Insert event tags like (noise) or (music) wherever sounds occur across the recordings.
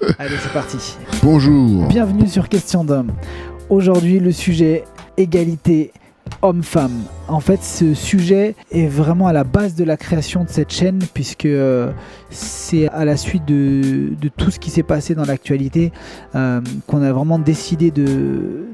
(laughs) Allez, c'est parti. Bonjour. Bienvenue sur Question d'homme. Aujourd'hui, le sujet égalité homme-femme. En fait, ce sujet est vraiment à la base de la création de cette chaîne, puisque euh, c'est à la suite de, tout ce qui s'est passé dans l'actualité euh, qu'on a vraiment décidé de,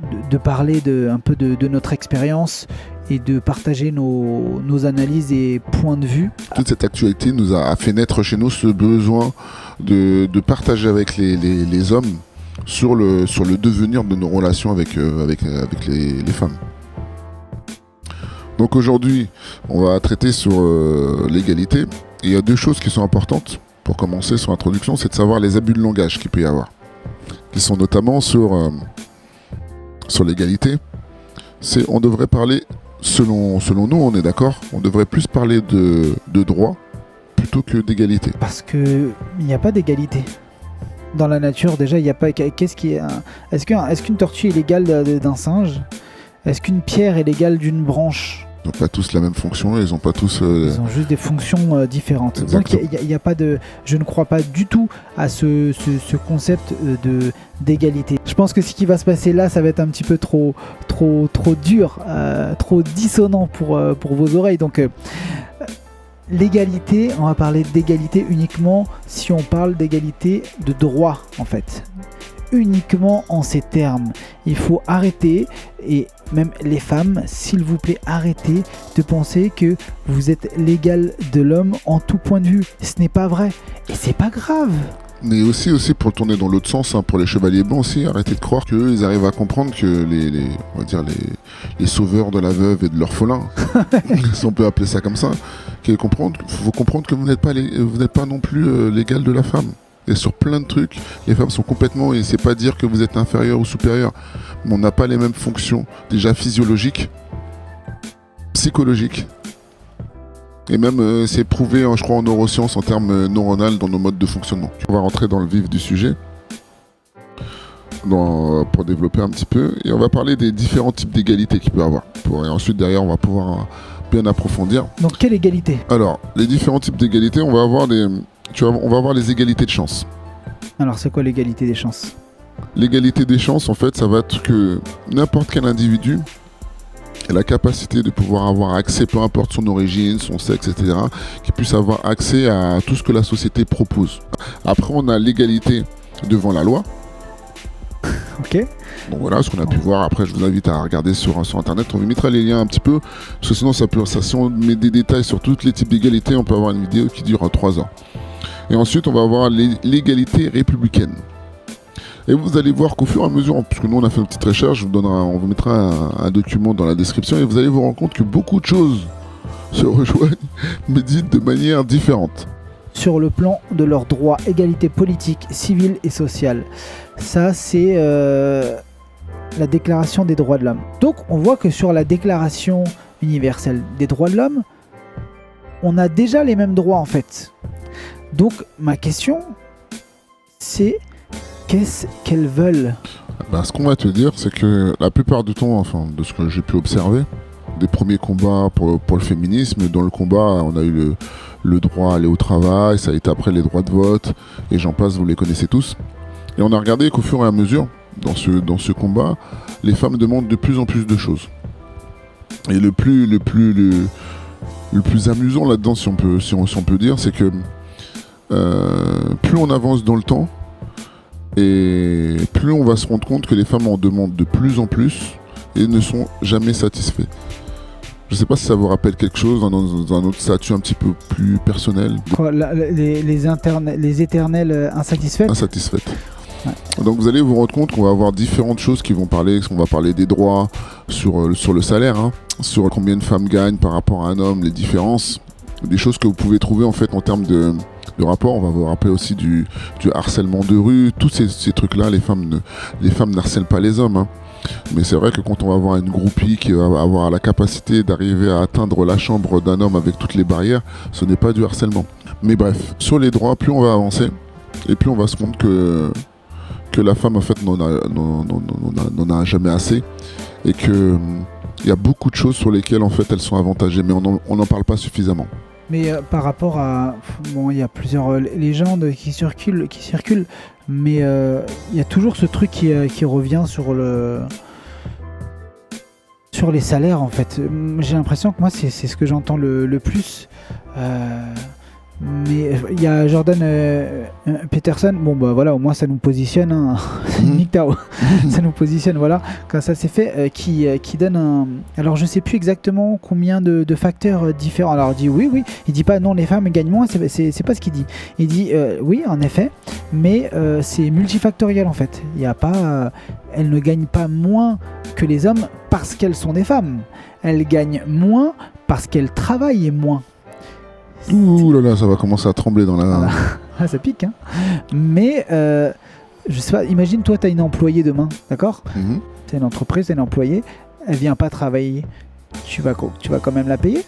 parler un peu de, notre expérience et de partager nos, analyses et points de vue. Toute cette actualité nous a, fait naître chez nous ce besoin de, partager avec les, hommes sur le, devenir de nos relations avec, euh, les femmes. Donc aujourd'hui, on va traiter sur euh, l'égalité. Et il y a deux choses qui sont importantes pour commencer sur l'introduction, c'est de savoir les abus de langage qu'il peut y avoir. Qui sont notamment sur, euh, sur l'égalité. C'est on devrait parler, selon, selon nous, on est d'accord, on devrait plus parler de, de droit plutôt que d'égalité. Parce que il n'y a pas d'égalité. Dans la nature, déjà, il n'y a pas. Qu'est-ce qui est. Est-ce qu'un- est-ce qu'une tortue est l'égale d'un singe? Est-ce qu'une pierre est l'égale d'une branche? Ils n'ont pas tous la même fonction, ils n'ont pas tous... euh, Ils ont juste des fonctions euh, différentes. Donc il n'y a, pas de. Je ne crois pas du tout à ce, ce- ce concept euh, de d'égalité. Je pense que ce qui va se passer là, ça va être un petit peu trop trop trop dur, euh, trop dissonant pour pour vos oreilles. Donc l'égalité, on va parler d'égalité uniquement si on parle d'égalité de droit en fait. Uniquement en ces termes. Il faut arrêter, et même les femmes, s'il vous plaît, arrêtez de penser que vous êtes l'égal de l'homme en tout point de vue. Ce n'est pas vrai. Et c'est pas grave. Mais aussi, aussi pour tourner dans l'autre sens, hein, pour les chevaliers blancs aussi, arrêtez de croire qu'eux, ils arrivent à comprendre que les, les- on va dire les, les sauveurs de la veuve et de l'orphelin, (laughs) (laughs) si on peut appeler ça comme ça, qu'il faut comprendre que vous n'êtes pas, les- vous n'êtes pas non plus euh, l'égal de la femme. Et sur plein de trucs, les femmes sont complètement, et c'est pas dire que vous êtes inférieur ou supérieur, mais on n'a pas les mêmes fonctions, déjà physiologiques, psychologiques, et même, euh, c'est prouvé, hein, je crois, en neurosciences, en termes euh, neuronales, dans nos modes de fonctionnement. On va rentrer dans le vif du sujet, dans- euh, pour développer un petit peu, et on va parler des différents types d'égalité qu'il peut y avoir. Pour- et ensuite, derrière, on va pouvoir bien approfondir. Donc quelle égalité? Alors, les différents types d'égalité, on va avoir des, tu vois, on va avoir les égalités de chance. Alors c'est quoi l'égalité des chances? L'égalité des chances, en fait, ça va être que n'importe quel individu ait la capacité de pouvoir avoir accès, peu importe son origine, son sexe, etc., qu'il puisse avoir accès à tout ce que la société propose. Après, on a l'égalité devant la loi. (laughs) Ok Donc voilà, ce qu'on a pu voir. Après, je vous invite à regarder sur, sur Internet. On vous mettra les liens un petit peu. Parce que sinon, ça peut, ça, si on met des détails sur tous les types d'égalité, on peut avoir une vidéo qui dure 3 ans. Et ensuite, on va avoir l'é- l'égalité républicaine. Et vous allez voir qu'au fur et à mesure, puisque nous on a fait une petite recherche, on vous mettra un, un document dans la description et vous allez vous rendre compte que beaucoup de choses se (laughs) rejoignent, mais dites de manière différente. Sur le plan de leurs droits, égalité politique, civile et sociale. Ça c'est euh, la déclaration des droits de l'homme. Donc on voit que sur la déclaration universelle des droits de l'homme, on a déjà les mêmes droits en fait. Donc ma question c'est qu'est-ce qu'elles veulent Ben, ce qu'on va te dire, c'est que la plupart du temps, enfin, de ce que j'ai pu observer, des premiers combats pour, le féminisme, dans le combat, on a eu le, droit à aller au travail, ça a été après les droits de vote, et j'en passe, vous les connaissez tous. Et on a regardé qu'au fur et à mesure, dans ce, dans ce combat, les femmes demandent de plus en plus de choses. Et le plus, le plus, le, le plus amusant là-dedans, si on peut, si on, si on peut dire, c'est que plus on avance dans le temps, et plus on va se rendre compte que les femmes en demandent de plus en plus et ne sont jamais satisfaits. Je sais pas si ça vous rappelle quelque chose dans, dans un autre statut un petit peu plus personnel, les, les, interne- les éternelles euh, insatisfaites insatisfaites. Donc vous allez vous rendre compte qu'on va avoir différentes choses qui vont parler, on va parler des droits sur, euh, sur le salaire, hein, sur combien de femmes gagnent par rapport à un homme, les différences, des choses que vous pouvez trouver en fait en termes de, de rapport. On va vous rappeler aussi du, harcèlement de rue, tous ces, trucs-là, les femmes les femmes n'harcèlent pas les hommes. hein. Mais c'est vrai que quand on va avoir une groupie qui va avoir la capacité d'arriver à atteindre la chambre d'un homme avec toutes les barrières, ce n'est pas du harcèlement. Mais bref, sur les droits, plus on va avancer, et plus on va se rendre que, que la femme en fait n'en a, jamais assez, et que hum, il y a beaucoup de choses sur lesquelles en fait elles sont avantagées, mais on n'en parle pas suffisamment. Mais euh, par rapport à. Bon, il y a plusieurs euh, légendes qui circulent, qui circulent mais euh, il y a toujours ce truc qui, revient sur le. Sur les salaires en fait. J'ai l'impression que moi c'est ce que j'entends le, le plus. Mais il y a Jordan euh, euh, Peterson, bon bah voilà, au moins ça nous positionne, hein. (laughs) Mhm. Nick Tao. (laughs) ça nous positionne, voilà, quand ça s'est fait, euh, qui, euh, qui donne un. Alors je sais plus exactement combien de, de facteurs euh, différents. Alors il dit oui, oui, il dit pas non, les femmes gagnent moins, c'est- pas ce qu'il dit. Il dit euh, oui, en effet, mais euh, c'est multifactoriel en fait. Il y a pas. euh, elles ne gagnent pas moins que les hommes parce qu'elles sont des femmes. Elles gagnent moins parce qu'elles travaillent moins. Ouh là là, ça va commencer à trembler dans la. Voilà. (laughs) Ah, ça pique, hein. Mais, euh, je sais pas, imagine, toi, tu as une employée demain, d'accord? Tu une entreprise, tu une employée, elle vient pas travailler. Tu vas, tu vas quand même la payer?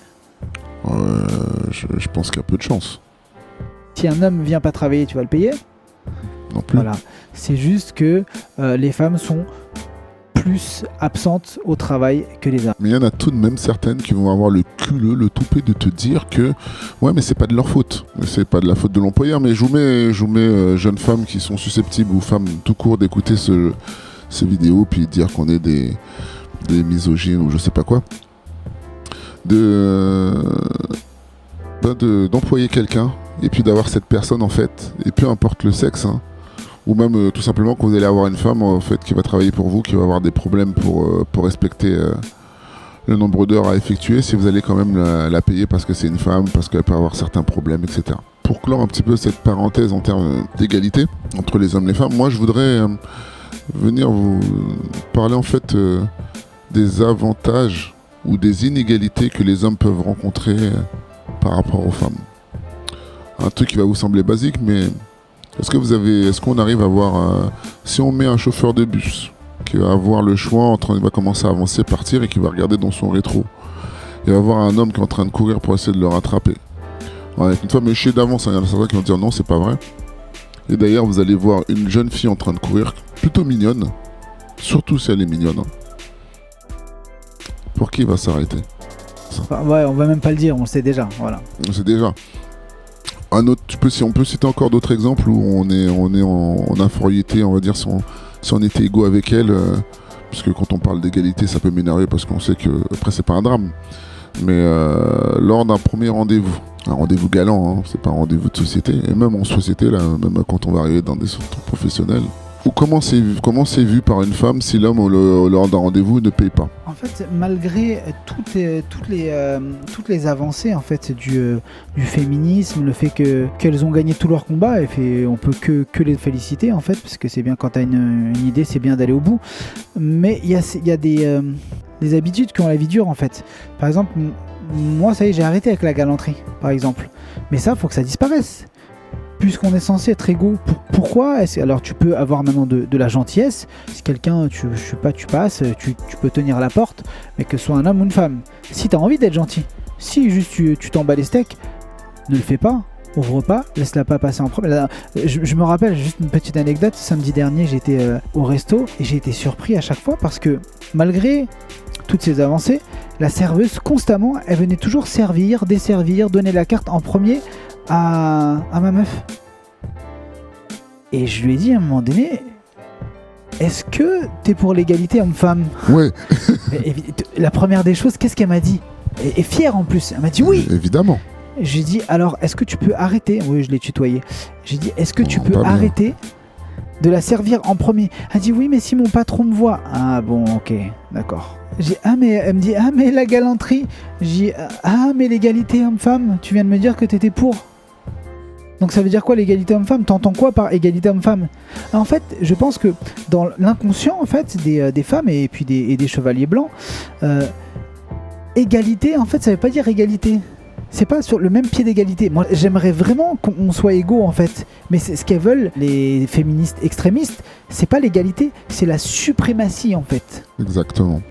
Euh, je, je pense qu'il y a peu de chance. Si un homme vient pas travailler, tu vas le payer? Non plus. Voilà. C'est juste que euh, les femmes sont plus absentes au travail que les hommes. Mais il y en a tout de même certaines qui vont avoir le culot, le toupet de te dire que ouais, mais c'est pas de leur faute. C'est pas de la faute de l'employeur. Mais je vous mets, je vous mets euh, jeunes femmes qui sont susceptibles ou femmes tout court d'écouter ce, ces vidéos puis dire qu'on est des, misogynes ou je sais pas quoi. De ben de- d'employer quelqu'un et puis d'avoir cette personne en fait et peu importe le sexe. hein, ou même euh, tout simplement que vous allez avoir une femme en fait qui va travailler pour vous, qui va avoir des problèmes pour, euh, respecter euh, le nombre d'heures à effectuer, si vous allez quand même la, payer parce que c'est une femme, parce qu'elle peut avoir certains problèmes, etc. Pour clore un petit peu cette parenthèse en termes d'égalité entre les hommes et les femmes, moi je voudrais euh, venir vous parler en fait euh, des avantages ou des inégalités que les hommes peuvent rencontrer euh, par rapport aux femmes. Un truc qui va vous sembler basique, mais est-ce que vous avez, est-ce qu'on arrive à voir, si on met un chauffeur de bus qui va avoir le choix entre, il va commencer à avancer, partir et qui va regarder dans son rétro, il va voir un homme qui est en train de courir pour essayer de le rattraper. Ouais, une fois mais chier d'avance, hein, il y en a certains qui vont dire non, c'est pas vrai. Et d'ailleurs, vous allez voir une jeune fille en train de courir, plutôt mignonne, surtout si elle est mignonne. hein. Pour qui il va s'arrêter? Enfin, ouais, on va même pas le dire, on le sait déjà. Voilà. C'est déjà. Un autre, tu peux, si on peut citer encore d'autres exemples où on est, on est en, infériorité, on va dire, si on, si on était égaux avec elle, euh, parce quand on parle d'égalité, ça peut m'énerver parce qu'on sait que, après, c'est pas un drame. Mais euh, lors d'un premier rendez-vous, un rendez-vous galant, hein, c'est pas un rendez-vous de société, et même en société, là, même quand on va arriver dans des centres professionnels, ou comment c'est vu, par une femme si l'homme, lors d'un rendez-vous, ne paye pas? En fait, malgré euh, toutes les avancées en fait du, euh, féminisme, le fait que qu'elles ont gagné tous leurs combats, et fait, on peut que, les féliciter en fait, parce que c'est bien quand tu as une, idée, c'est bien d'aller au bout. Mais il y a, des, euh, des habitudes qui ont la vie dure en fait. Par exemple, moi ça y est, j'ai arrêté avec la galanterie, par exemple. Mais ça, faut que ça disparaisse. Puisqu'on est censé être égaux, pour- pourquoi est-ce Alors tu peux avoir maintenant de, la gentillesse? Si quelqu'un, tu, je sais pas, tu passes, tu, peux tenir la porte, mais que ce soit un homme ou une femme. Si tu as envie d'être gentil, si juste tu tu t'en bats les steaks, ne le fais pas. Ouvre pas, laisse-la pas passer en premier. Je me rappelle juste une petite anecdote. Samedi dernier, j'étais euh, au resto et j'ai été surpris à chaque fois parce que malgré toutes ces avancées, la serveuse constamment, elle venait toujours servir, desservir, donner la carte en premier à, à ma meuf. Et je lui ai dit à un moment donné, est-ce que t'es pour l'égalité homme-femme? Et- La première des choses, qu'est-ce qu'elle m'a dit? Et, et fière en plus. Elle m'a dit oui. évidemment. J'ai dit alors, est-ce que tu peux arrêter? Oui, je l'ai tutoyé. J'ai dit, est-ce que tu Oh, peux bien. arrêter de la servir en premier? Elle dit oui, mais si mon patron me voit. Ah bon, ok, d'accord. J'ai ah mais elle me dit ah mais la galanterie. J'ai ah mais l'égalité homme-femme. Tu viens de me dire que t'étais pour. Donc ça veut dire quoi l'égalité homme-femme? T'entends quoi par égalité homme-femme? En fait, je pense que dans l'inconscient en fait des, euh, femmes et puis des, et des chevaliers blancs, euh, égalité en fait ça veut pas dire égalité. C'est pas sur le même pied d'égalité. Moi, j'aimerais vraiment qu'on soit égaux en fait. Mais c'est ce qu'elles veulent les féministes extrémistes, c'est pas l'égalité, c'est la suprématie en fait. Exactement.